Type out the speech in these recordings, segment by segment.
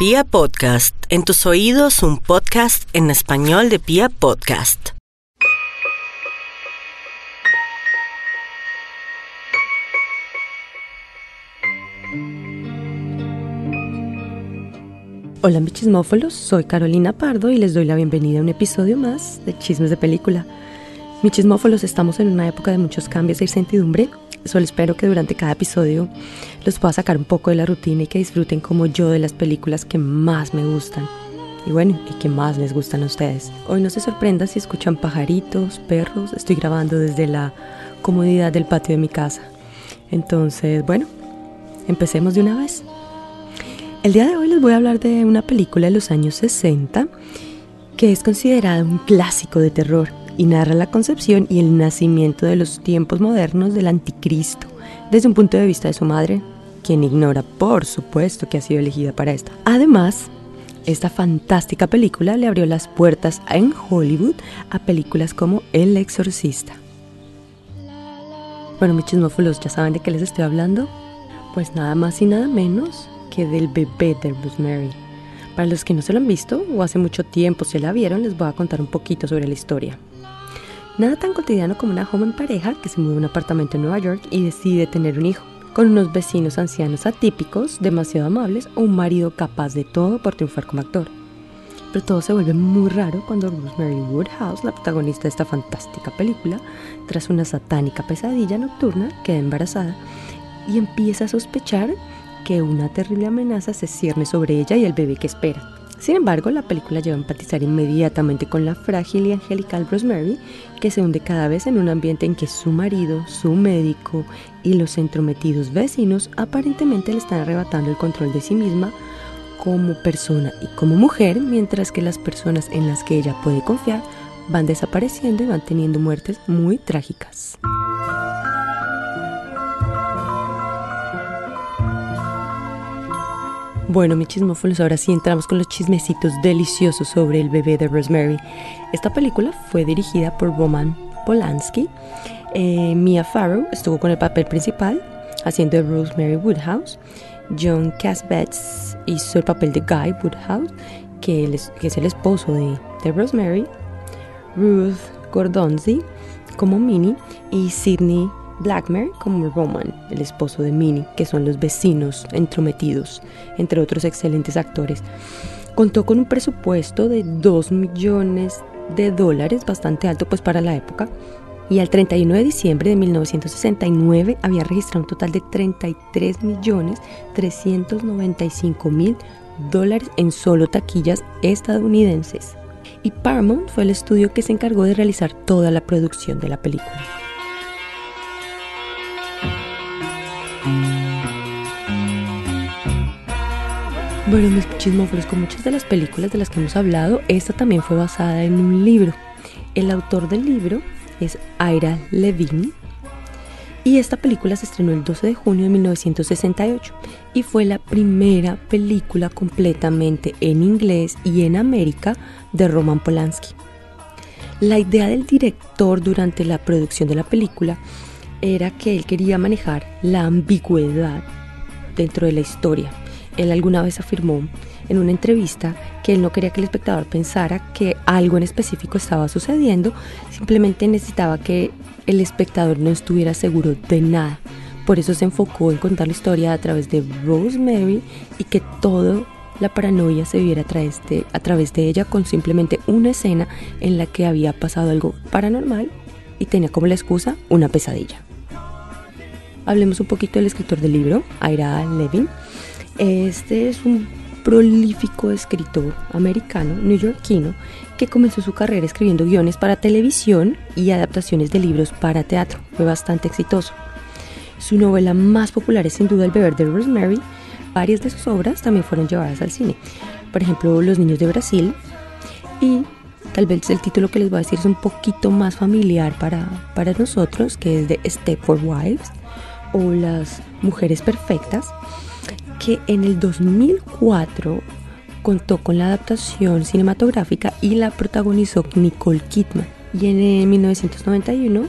Pia Podcast, en tus oídos un podcast en español de Pia Podcast. Hola mis chismófolos, soy Carolina Pardo y les doy la bienvenida a un episodio más de Chismes de Película. Mis chismófolos, estamos en una época de muchos cambios y incertidumbre Solo espero que durante cada episodio los pueda sacar un poco de la rutina y que disfruten como yo de las películas que más me gustan. Y bueno, y que más les gustan a ustedes. Hoy no se sorprendan si escuchan pajaritos, perros. Estoy grabando desde la comodidad del patio de mi casa. Entonces, bueno, empecemos de una vez. El día de hoy les voy a hablar de una película de los años 60 que es considerada un clásico de terror y narra la concepción y el nacimiento de los tiempos modernos del anticristo desde un punto de vista de su madre, quien ignora, por supuesto, que ha sido elegida para esta. Además, esta fantástica película le abrió las puertas en Hollywood a películas como El Exorcista. Bueno, mis chismófilos, ¿ya saben de qué les estoy hablando? Pues nada más y nada menos que del bebé de Rosemary. Para los que no se lo han visto o hace mucho tiempo se la vieron, les voy a contar un poquito sobre la historia. Nada tan cotidiano como una joven pareja que se muda a un apartamento en Nueva York y decide tener un hijo, con unos vecinos ancianos atípicos, demasiado amables o un marido capaz de todo por triunfar como actor. Pero todo se vuelve muy raro cuando Rosemary Woodhouse, la protagonista de esta fantástica película, tras una satánica pesadilla nocturna, queda embarazada y empieza a sospechar que una terrible amenaza se cierne sobre ella y el bebé que espera. Sin embargo, la película lleva a empatizar inmediatamente con la frágil y angelical Rosemary, que se hunde cada vez en un ambiente en que su marido, su médico y los entrometidos vecinos aparentemente le están arrebatando el control de sí misma como persona y como mujer, mientras que las personas en las que ella puede confiar van desapareciendo y van teniendo muertes muy trágicas. Bueno, mi chismófonos, ahora sí entramos con los chismecitos deliciosos sobre el bebé de Rosemary. Esta película fue dirigida por Roman Polanski. Eh, Mia Farrow estuvo con el papel principal, haciendo de Rosemary Woodhouse. John Cassavetes hizo el papel de Guy Woodhouse, que, es el esposo de, de Rosemary. Ruth Gordonzi como Minnie y Sidney Blackmer como Roman, el esposo de Minnie, que son los vecinos entrometidos, entre otros excelentes actores. Contó con un presupuesto de 2 millones de dólares, bastante alto pues para la época, y al 31 de diciembre de 1969 había registrado un total de 33 millones 395 mil dólares en solo taquillas estadounidenses. Y Paramount fue el estudio que se encargó de realizar toda la producción de la película. Bueno, mis chismófonos, con muchas de las películas de las que hemos hablado, esta también fue basada en un libro. El autor del libro es Ira Levine y esta película se estrenó el 12 de junio de 1968 y fue la primera película completamente en inglés y en América de Roman Polanski. La idea del director durante la producción de la película era que él quería manejar la ambigüedad dentro de la historia él alguna vez afirmó en una entrevista que él no quería que el espectador pensara que algo en específico estaba sucediendo, simplemente necesitaba que el espectador no estuviera seguro de nada. Por eso se enfocó en contar la historia a través de Rosemary y que toda la paranoia se viera a través, de, a través de ella con simplemente una escena en la que había pasado algo paranormal y tenía como la excusa una pesadilla. Hablemos un poquito del escritor del libro, Ira Levin. Este es un prolífico escritor americano, neoyorquino, que comenzó su carrera escribiendo guiones para televisión y adaptaciones de libros para teatro. Fue bastante exitoso. Su novela más popular es sin duda El beber de Rosemary. Varias de sus obras también fueron llevadas al cine. Por ejemplo, Los niños de Brasil. Y tal vez el título que les voy a decir es un poquito más familiar para, para nosotros, que es de Step for Wives o Las mujeres perfectas que en el 2004 contó con la adaptación cinematográfica y la protagonizó Nicole Kidman. Y en 1991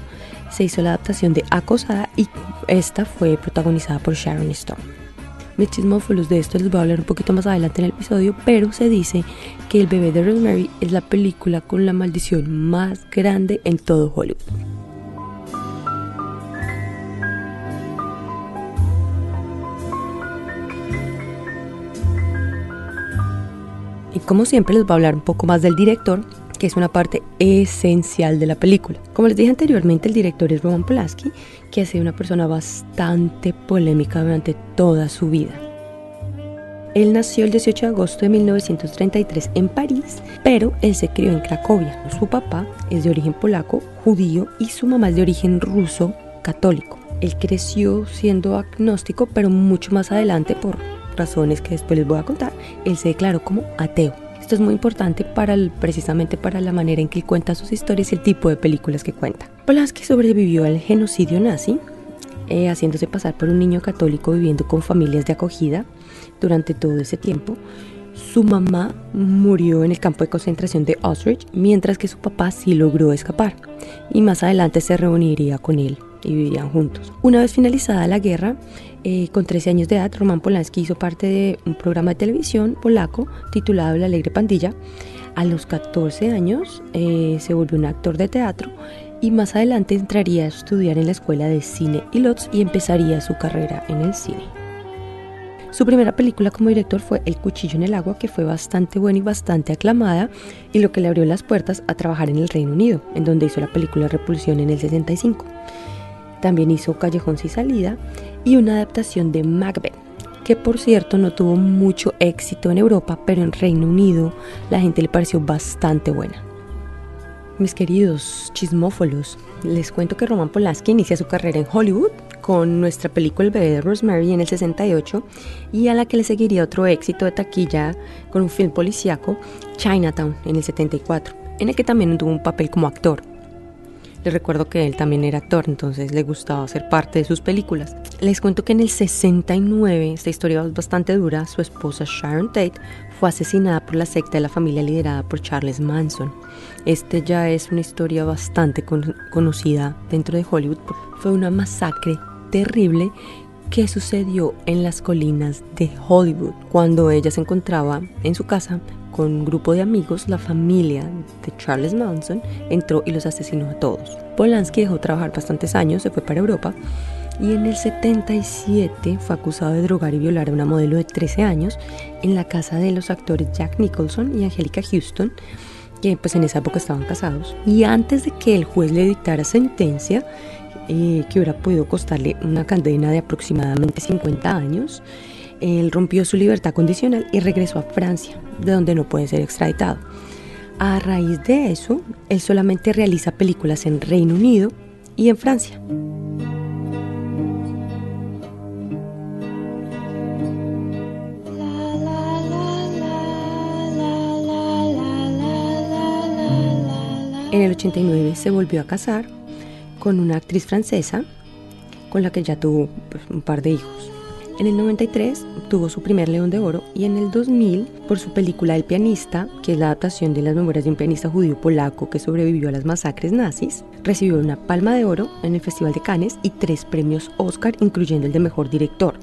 se hizo la adaptación de Acosada y esta fue protagonizada por Sharon Stone. Mis chismófilos de esto les voy a hablar un poquito más adelante en el episodio, pero se dice que El bebé de Rosemary es la película con la maldición más grande en todo Hollywood. Y como siempre les voy a hablar un poco más del director, que es una parte esencial de la película. Como les dije anteriormente, el director es Roman Polanski, que ha sido una persona bastante polémica durante toda su vida. Él nació el 18 de agosto de 1933 en París, pero él se crió en Cracovia. Su papá es de origen polaco, judío, y su mamá es de origen ruso, católico. Él creció siendo agnóstico, pero mucho más adelante por razones que después les voy a contar, él se declaró como ateo. Esto es muy importante para precisamente para la manera en que él cuenta sus historias y el tipo de películas que cuenta. Polanski sobrevivió al genocidio nazi, eh, haciéndose pasar por un niño católico viviendo con familias de acogida durante todo ese tiempo. Su mamá murió en el campo de concentración de Auschwitz, mientras que su papá sí logró escapar y más adelante se reuniría con él y vivirían juntos. Una vez finalizada la guerra, eh, con 13 años de edad, Roman Polanski hizo parte de un programa de televisión polaco titulado La Alegre Pandilla. A los 14 años eh, se volvió un actor de teatro y más adelante entraría a estudiar en la escuela de cine y Lotz y empezaría su carrera en el cine. Su primera película como director fue El cuchillo en el agua, que fue bastante buena y bastante aclamada, y lo que le abrió las puertas a trabajar en el Reino Unido, en donde hizo la película Repulsión en el 65. También hizo Callejón sin salida y una adaptación de Macbeth, que por cierto no tuvo mucho éxito en Europa, pero en Reino Unido la gente le pareció bastante buena. Mis queridos chismófolos, les cuento que Roman Polanski inicia su carrera en Hollywood con nuestra película El bebé de Rosemary en el 68 y a la que le seguiría otro éxito de taquilla con un film policíaco, Chinatown, en el 74, en el que también tuvo un papel como actor. Les recuerdo que él también era actor, entonces le gustaba ser parte de sus películas. Les cuento que en el 69, esta historia es bastante dura, su esposa Sharon Tate fue asesinada por la secta de la familia liderada por Charles Manson. Este ya es una historia bastante conocida dentro de Hollywood. Fue una masacre terrible que sucedió en las colinas de Hollywood cuando ella se encontraba en su casa con un grupo de amigos, la familia de Charles Manson entró y los asesinó a todos. Polanski dejó trabajar bastantes años, se fue para Europa y en el 77 fue acusado de drogar y violar a una modelo de 13 años en la casa de los actores Jack Nicholson y Angelica Houston, que pues en esa época estaban casados. Y antes de que el juez le dictara sentencia, eh, que hubiera podido costarle una condena de aproximadamente 50 años, él rompió su libertad condicional y regresó a Francia, de donde no puede ser extraditado. A raíz de eso, él solamente realiza películas en Reino Unido y en Francia. En el 89 se volvió a casar con una actriz francesa con la que ya tuvo pues, un par de hijos. En el 93 tuvo su primer León de Oro y en el 2000 por su película El pianista, que es la adaptación de las memorias de un pianista judío polaco que sobrevivió a las masacres nazis, recibió una Palma de Oro en el Festival de Cannes y tres premios Oscar, incluyendo el de Mejor Director.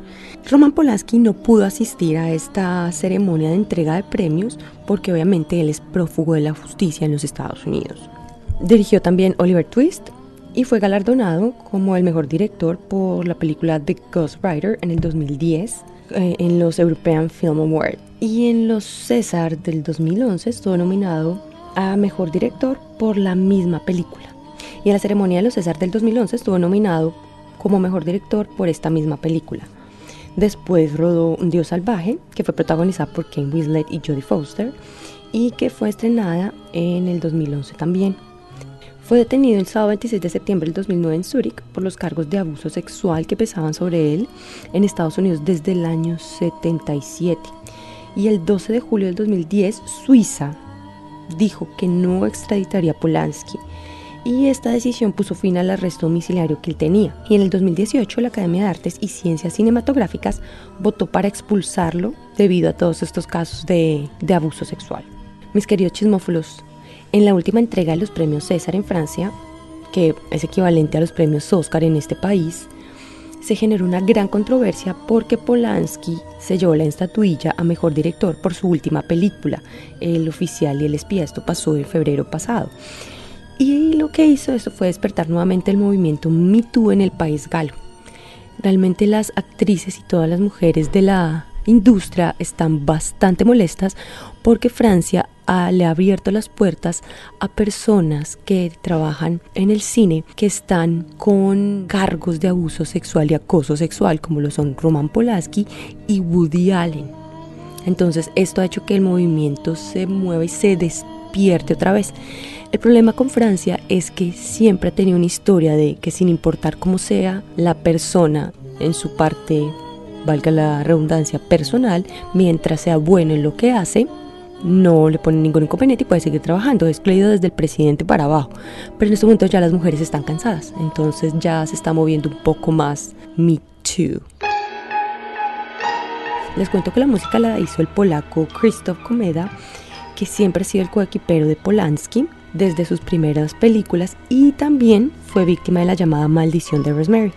Roman Polanski no pudo asistir a esta ceremonia de entrega de premios porque obviamente él es prófugo de la justicia en los Estados Unidos. Dirigió también Oliver Twist, y fue galardonado como el mejor director por la película The Ghost Rider en el 2010 eh, en los European Film Awards. Y en los César del 2011 estuvo nominado a mejor director por la misma película. Y en la ceremonia de los César del 2011 estuvo nominado como mejor director por esta misma película. Después rodó Un Dios Salvaje, que fue protagonizada por Ken Winslet y Jodie Foster, y que fue estrenada en el 2011 también. Fue detenido el sábado 26 de septiembre del 2009 en Zúrich por los cargos de abuso sexual que pesaban sobre él en Estados Unidos desde el año 77. Y el 12 de julio del 2010, Suiza dijo que no extraditaría a Polanski y esta decisión puso fin al arresto domiciliario que él tenía. Y en el 2018 la Academia de Artes y Ciencias Cinematográficas votó para expulsarlo debido a todos estos casos de, de abuso sexual. Mis queridos chismófilos, en la última entrega de los premios César en Francia, que es equivalente a los premios Oscar en este país, se generó una gran controversia porque Polanski se llevó la estatuilla a mejor director por su última película, El oficial y el espía. Esto pasó en febrero pasado. Y lo que hizo eso fue despertar nuevamente el movimiento Me en el país galo. Realmente las actrices y todas las mujeres de la industria están bastante molestas porque Francia le ha abierto las puertas a personas que trabajan en el cine que están con cargos de abuso sexual y acoso sexual como lo son Roman Polanski y Woody Allen. Entonces esto ha hecho que el movimiento se mueva y se despierte otra vez. El problema con Francia es que siempre ha tenido una historia de que sin importar cómo sea la persona en su parte, valga la redundancia, personal, mientras sea bueno en lo que hace, no le pone ningún inconveniente y puede seguir trabajando, excluido desde el presidente para abajo. Pero en este momento ya las mujeres están cansadas, entonces ya se está moviendo un poco más Me Too. Les cuento que la música la hizo el polaco Krzysztof Komeda, que siempre ha sido el coequipero de Polanski desde sus primeras películas y también fue víctima de la llamada maldición de Rosemary.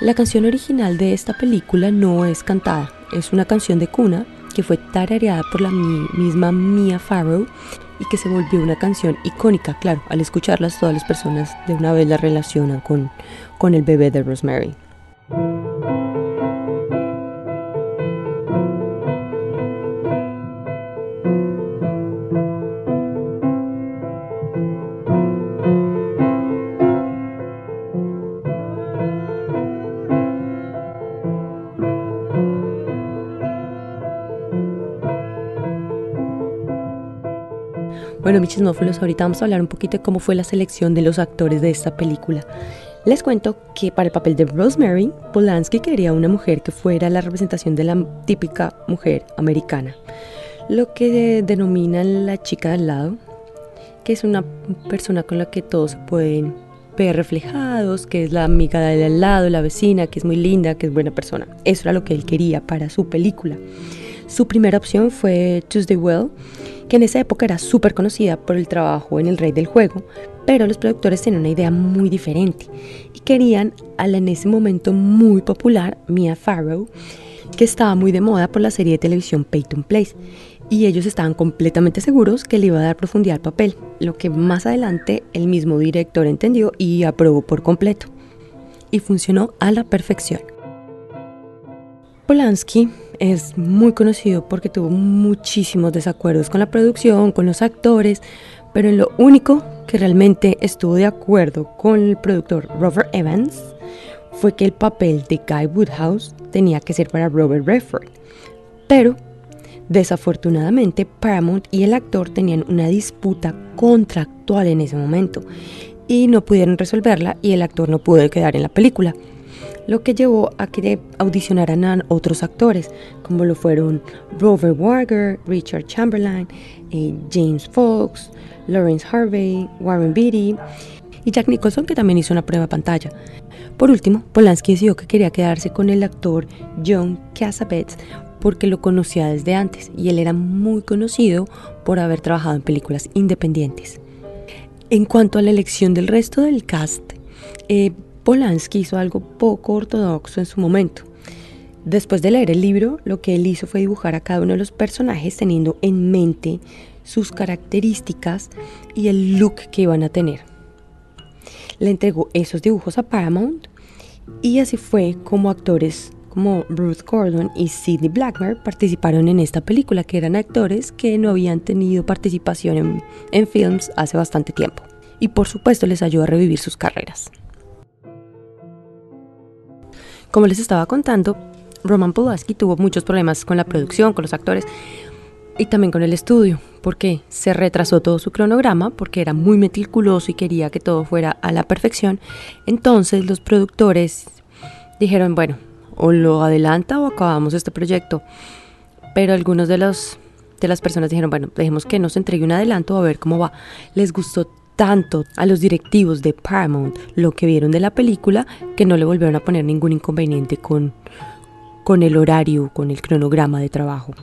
La canción original de esta película no es cantada, es una canción de cuna que fue tarareada por la misma Mia Farrow y que se volvió una canción icónica, claro, al escucharlas todas las personas de una vez la relacionan con, con el bebé de Rosemary. Ahorita vamos a hablar un poquito de cómo fue la selección de los actores de esta película. Les cuento que para el papel de Rosemary, Polanski quería una mujer que fuera la representación de la típica mujer americana, lo que denominan la chica del lado, que es una persona con la que todos se pueden ver reflejados, que es la amiga del al lado, la vecina, que es muy linda, que es buena persona. Eso era lo que él quería para su película. Su primera opción fue Tuesday Well, que en esa época era súper conocida por el trabajo en El Rey del Juego, pero los productores tenían una idea muy diferente y querían a la en ese momento muy popular Mia Farrow, que estaba muy de moda por la serie de televisión Peyton Place, y ellos estaban completamente seguros que le iba a dar profundidad al papel, lo que más adelante el mismo director entendió y aprobó por completo. Y funcionó a la perfección. Polanski es muy conocido porque tuvo muchísimos desacuerdos con la producción, con los actores, pero en lo único que realmente estuvo de acuerdo con el productor Robert Evans fue que el papel de Guy Woodhouse tenía que ser para Robert Redford. Pero desafortunadamente Paramount y el actor tenían una disputa contractual en ese momento y no pudieron resolverla y el actor no pudo quedar en la película lo que llevó a que audicionaran a otros actores, como lo fueron Robert Wagner, Richard Chamberlain, eh, James Fox, Lawrence Harvey, Warren Beatty y Jack Nicholson, que también hizo una prueba pantalla. Por último, Polanski decidió que quería quedarse con el actor John Cassavetes porque lo conocía desde antes y él era muy conocido por haber trabajado en películas independientes. En cuanto a la elección del resto del cast, eh, Polanski hizo algo poco ortodoxo en su momento. Después de leer el libro, lo que él hizo fue dibujar a cada uno de los personajes teniendo en mente sus características y el look que iban a tener. Le entregó esos dibujos a Paramount y así fue como actores como Ruth Gordon y Sidney Blackmer participaron en esta película, que eran actores que no habían tenido participación en, en films hace bastante tiempo. Y por supuesto les ayudó a revivir sus carreras. Como les estaba contando, Roman Polanski tuvo muchos problemas con la producción, con los actores y también con el estudio, porque se retrasó todo su cronograma, porque era muy meticuloso y quería que todo fuera a la perfección. Entonces los productores dijeron, bueno, o lo adelanta o acabamos este proyecto. Pero algunos de los de las personas dijeron, bueno, dejemos que nos entregue un adelanto a ver cómo va. Les gustó tanto a los directivos de Paramount lo que vieron de la película que no le volvieron a poner ningún inconveniente con, con el horario, con el cronograma de trabajo.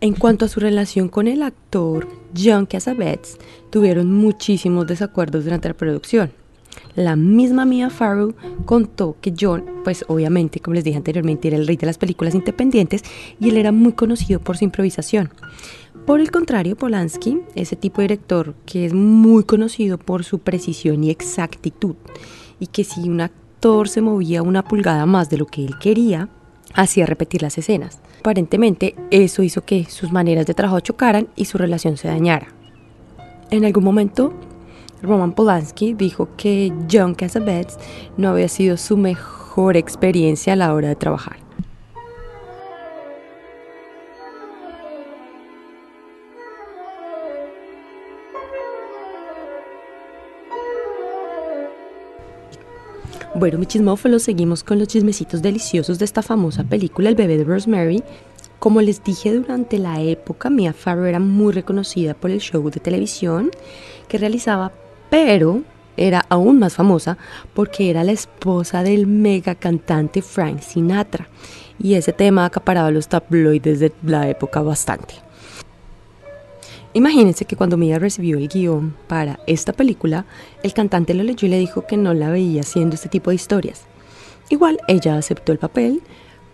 En cuanto a su relación con el actor John Cassavetes, tuvieron muchísimos desacuerdos durante la producción. La misma Mia Farrow contó que John, pues obviamente, como les dije anteriormente, era el rey de las películas independientes y él era muy conocido por su improvisación. Por el contrario, Polanski, ese tipo de director que es muy conocido por su precisión y exactitud, y que si un actor se movía una pulgada más de lo que él quería, hacía repetir las escenas. Aparentemente, eso hizo que sus maneras de trabajo chocaran y su relación se dañara. En algún momento, Roman Polanski dijo que John Cassavetes no había sido su mejor experiencia a la hora de trabajar. Bueno, mi chismófilo, seguimos con los chismecitos deliciosos de esta famosa película El bebé de Rosemary. Como les dije durante la época, Mia Farrow era muy reconocida por el show de televisión que realizaba pero era aún más famosa porque era la esposa del mega cantante Frank Sinatra y ese tema acaparaba los tabloides de la época bastante. Imagínense que cuando Mia recibió el guion para esta película, el cantante lo leyó y le dijo que no la veía haciendo este tipo de historias. Igual ella aceptó el papel,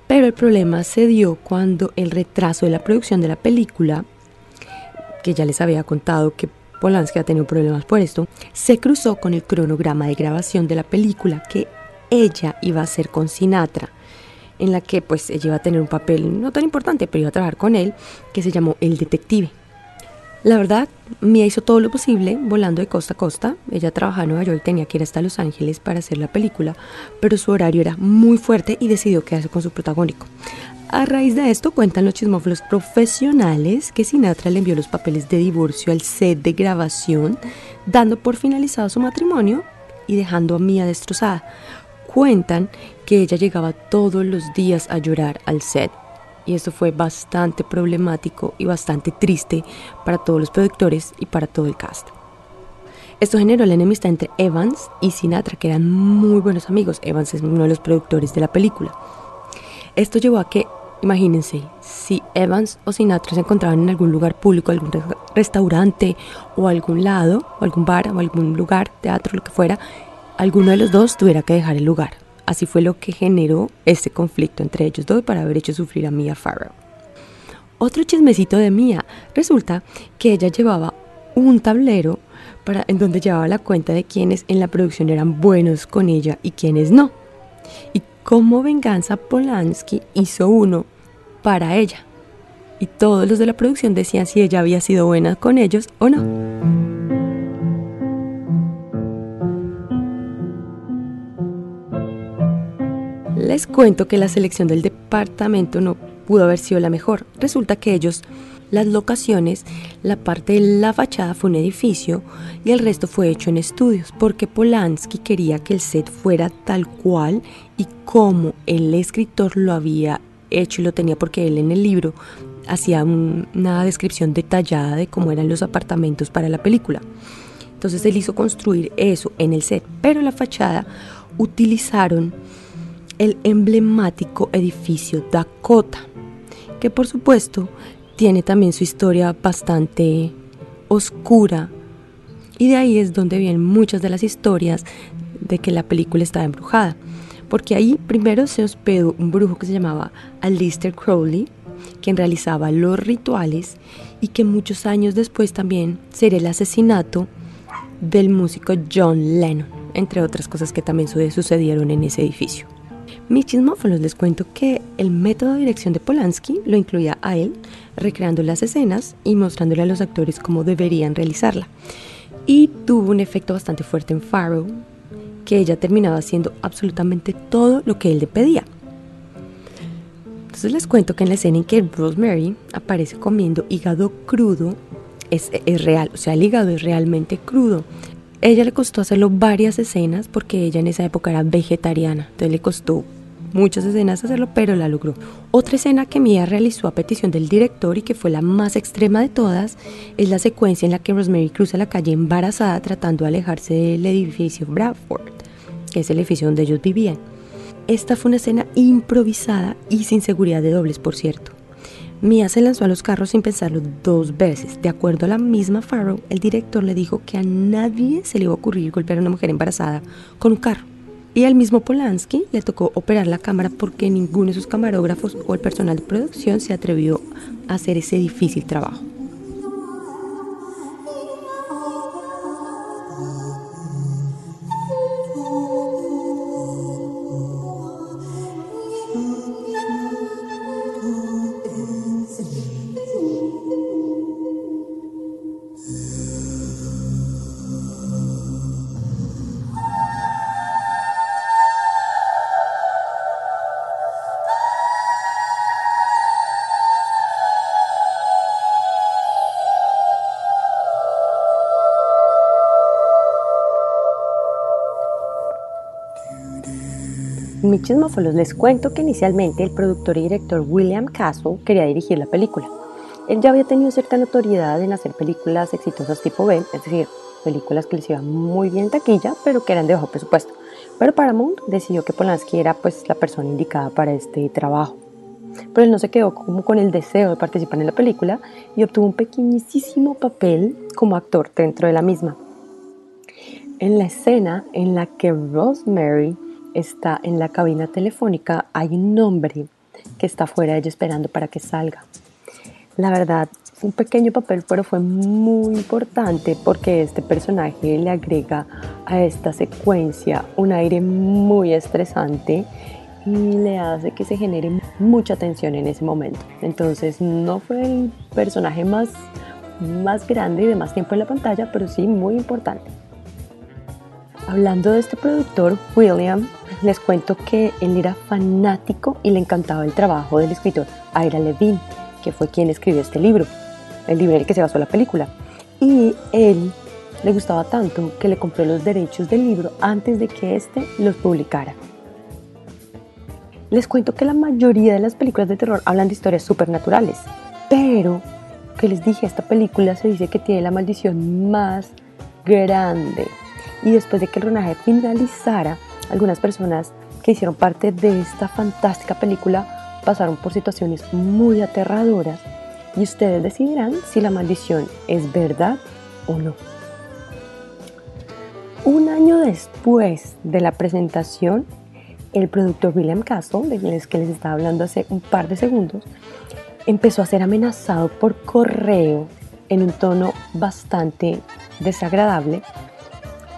pero el problema se dio cuando el retraso de la producción de la película, que ya les había contado que Polanski ha tenido problemas por esto, se cruzó con el cronograma de grabación de la película que ella iba a hacer con Sinatra, en la que pues ella iba a tener un papel no tan importante, pero iba a trabajar con él, que se llamó El Detective. La verdad, Mia hizo todo lo posible volando de costa a costa. Ella trabajaba en Nueva York y tenía que ir hasta Los Ángeles para hacer la película, pero su horario era muy fuerte y decidió quedarse con su protagónico. A raíz de esto cuentan los chismófilos profesionales que Sinatra le envió los papeles de divorcio al set de grabación, dando por finalizado su matrimonio y dejando a Mia destrozada. Cuentan que ella llegaba todos los días a llorar al set y esto fue bastante problemático y bastante triste para todos los productores y para todo el cast. Esto generó la enemistad entre Evans y Sinatra, que eran muy buenos amigos. Evans es uno de los productores de la película. Esto llevó a que Imagínense, si Evans o Sinatra se encontraban en algún lugar público, algún restaurante o algún lado, o algún bar o algún lugar, teatro, lo que fuera, alguno de los dos tuviera que dejar el lugar. Así fue lo que generó este conflicto entre ellos dos para haber hecho sufrir a Mia Farrow. Otro chismecito de Mia, resulta que ella llevaba un tablero para, en donde llevaba la cuenta de quienes en la producción eran buenos con ella y quienes no. Y como venganza, Polanski hizo uno para ella. Y todos los de la producción decían si ella había sido buena con ellos o no. Les cuento que la selección del departamento no pudo haber sido la mejor. Resulta que ellos, las locaciones, la parte de la fachada fue un edificio y el resto fue hecho en estudios, porque Polanski quería que el set fuera tal cual y como el escritor lo había hecho y lo tenía porque él en el libro hacía una descripción detallada de cómo eran los apartamentos para la película. Entonces él hizo construir eso en el set, pero la fachada utilizaron el emblemático edificio Dakota, que por supuesto tiene también su historia bastante oscura y de ahí es donde vienen muchas de las historias de que la película estaba embrujada porque ahí primero se hospedó un brujo que se llamaba Alistair Crowley, quien realizaba los rituales y que muchos años después también sería el asesinato del músico John Lennon, entre otras cosas que también sucedieron en ese edificio. Mis chismófonos les cuento que el método de dirección de Polanski lo incluía a él, recreando las escenas y mostrándole a los actores cómo deberían realizarla. Y tuvo un efecto bastante fuerte en Farrow, que ella terminaba haciendo absolutamente todo lo que él le pedía. Entonces les cuento que en la escena en que Rosemary aparece comiendo hígado crudo, es, es real, o sea, el hígado es realmente crudo. Ella le costó hacerlo varias escenas porque ella en esa época era vegetariana, entonces le costó muchas escenas hacerlo, pero la logró. Otra escena que Mia realizó a petición del director y que fue la más extrema de todas es la secuencia en la que Rosemary cruza la calle embarazada tratando de alejarse del edificio Bradford, que es el edificio donde ellos vivían. Esta fue una escena improvisada y sin seguridad de dobles, por cierto. Mia se lanzó a los carros sin pensarlo dos veces. De acuerdo a la misma Farrow, el director le dijo que a nadie se le iba a ocurrir golpear a una mujer embarazada con un carro. Y al mismo Polanski le tocó operar la cámara porque ninguno de sus camarógrafos o el personal de producción se atrevió a hacer ese difícil trabajo. Mis chismófolos les cuento que inicialmente el productor y director William Castle quería dirigir la película. Él ya había tenido cierta notoriedad en hacer películas exitosas tipo B, es decir, películas que les iban muy bien en taquilla, pero que eran de bajo presupuesto. Pero Paramount decidió que Polanski era pues la persona indicada para este trabajo. Pero él no se quedó como con el deseo de participar en la película y obtuvo un pequeñísimo papel como actor dentro de la misma. En la escena en la que Rosemary está en la cabina telefónica, hay un hombre que está fuera de ella esperando para que salga. La verdad, un pequeño papel, pero fue muy importante porque este personaje le agrega a esta secuencia un aire muy estresante y le hace que se genere mucha tensión en ese momento. Entonces no fue el personaje más, más grande y de más tiempo en la pantalla, pero sí muy importante. Hablando de este productor, William, les cuento que él era fanático y le encantaba el trabajo del escritor Ira Levine, que fue quien escribió este libro, el libro en el que se basó la película. Y él le gustaba tanto que le compró los derechos del libro antes de que éste los publicara. Les cuento que la mayoría de las películas de terror hablan de historias supernaturales, pero que les dije, esta película se dice que tiene la maldición más grande y después de que el rodaje finalizara, algunas personas que hicieron parte de esta fantástica película pasaron por situaciones muy aterradoras y ustedes decidirán si la maldición es verdad o no. Un año después de la presentación, el productor William Castle, de que les estaba hablando hace un par de segundos, empezó a ser amenazado por correo en un tono bastante desagradable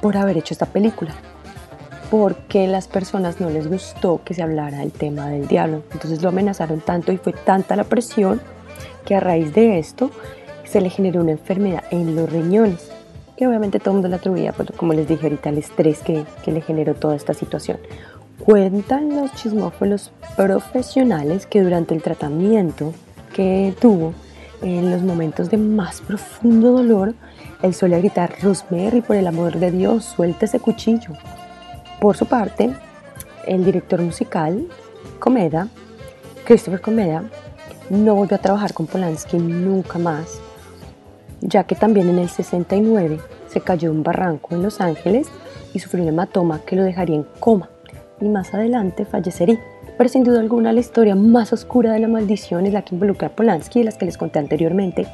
por haber hecho esta película, porque las personas no les gustó que se hablara del tema del diablo. Entonces lo amenazaron tanto y fue tanta la presión que a raíz de esto se le generó una enfermedad en los riñones, que obviamente todo el mundo la atribuía, pues, como les dije ahorita, el estrés que, que le generó toda esta situación. Cuentan los chismófolos profesionales que durante el tratamiento que tuvo, en los momentos de más profundo dolor, él suele gritar, Rosemary, por el amor de Dios, suelta ese cuchillo. Por su parte, el director musical, Comeda, Christopher Comeda, no volvió a trabajar con Polanski nunca más, ya que también en el 69 se cayó un barranco en Los Ángeles y sufrió un hematoma que lo dejaría en coma y más adelante fallecería. Pero sin duda alguna la historia más oscura de la maldición es la que involucra a Polanski, de las que les conté anteriormente,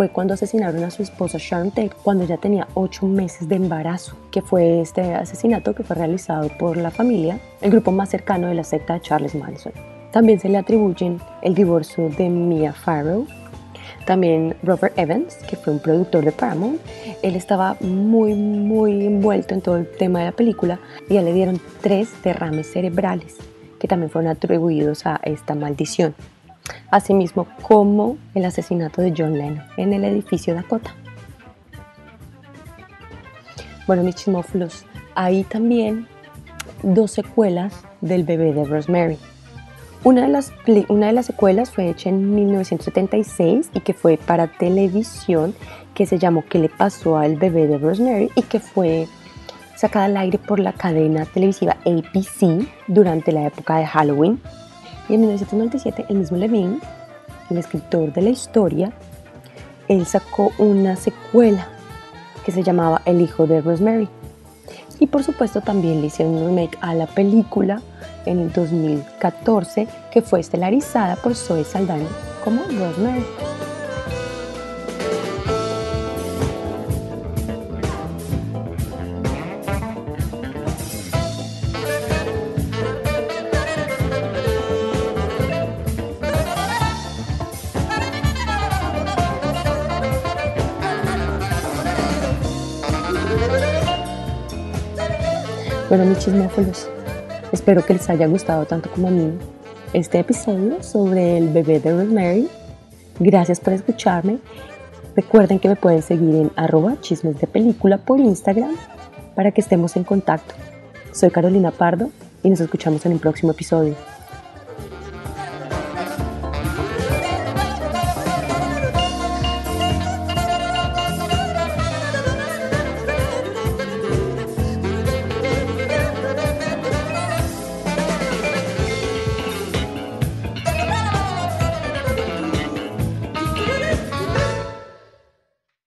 fue cuando asesinaron a su esposa Sharon Tate cuando ya tenía ocho meses de embarazo, que fue este asesinato que fue realizado por la familia, el grupo más cercano de la secta de Charles Manson. También se le atribuyen el divorcio de Mia Farrow, también Robert Evans, que fue un productor de Paramount. Él estaba muy, muy envuelto en todo el tema de la película y ya le dieron tres derrames cerebrales que también fueron atribuidos a esta maldición asimismo como el asesinato de John Lennon en el edificio Dakota. Bueno, mis chismófilos, hay también dos secuelas del bebé de Rosemary. Una de, las, una de las secuelas fue hecha en 1976 y que fue para televisión, que se llamó ¿Qué le pasó al bebé de Rosemary? y que fue sacada al aire por la cadena televisiva APC durante la época de Halloween y en 1997 el mismo Levine, el escritor de la historia, él sacó una secuela que se llamaba El hijo de Rosemary. Y por supuesto también le hicieron un remake a la película en el 2014 que fue estelarizada por Zoe Saldana como Rosemary. Bueno, mis chismófolos, espero que les haya gustado tanto como a mí este episodio sobre el bebé de Rosemary. Gracias por escucharme. Recuerden que me pueden seguir en arroba chismes de película por Instagram para que estemos en contacto. Soy Carolina Pardo y nos escuchamos en el próximo episodio.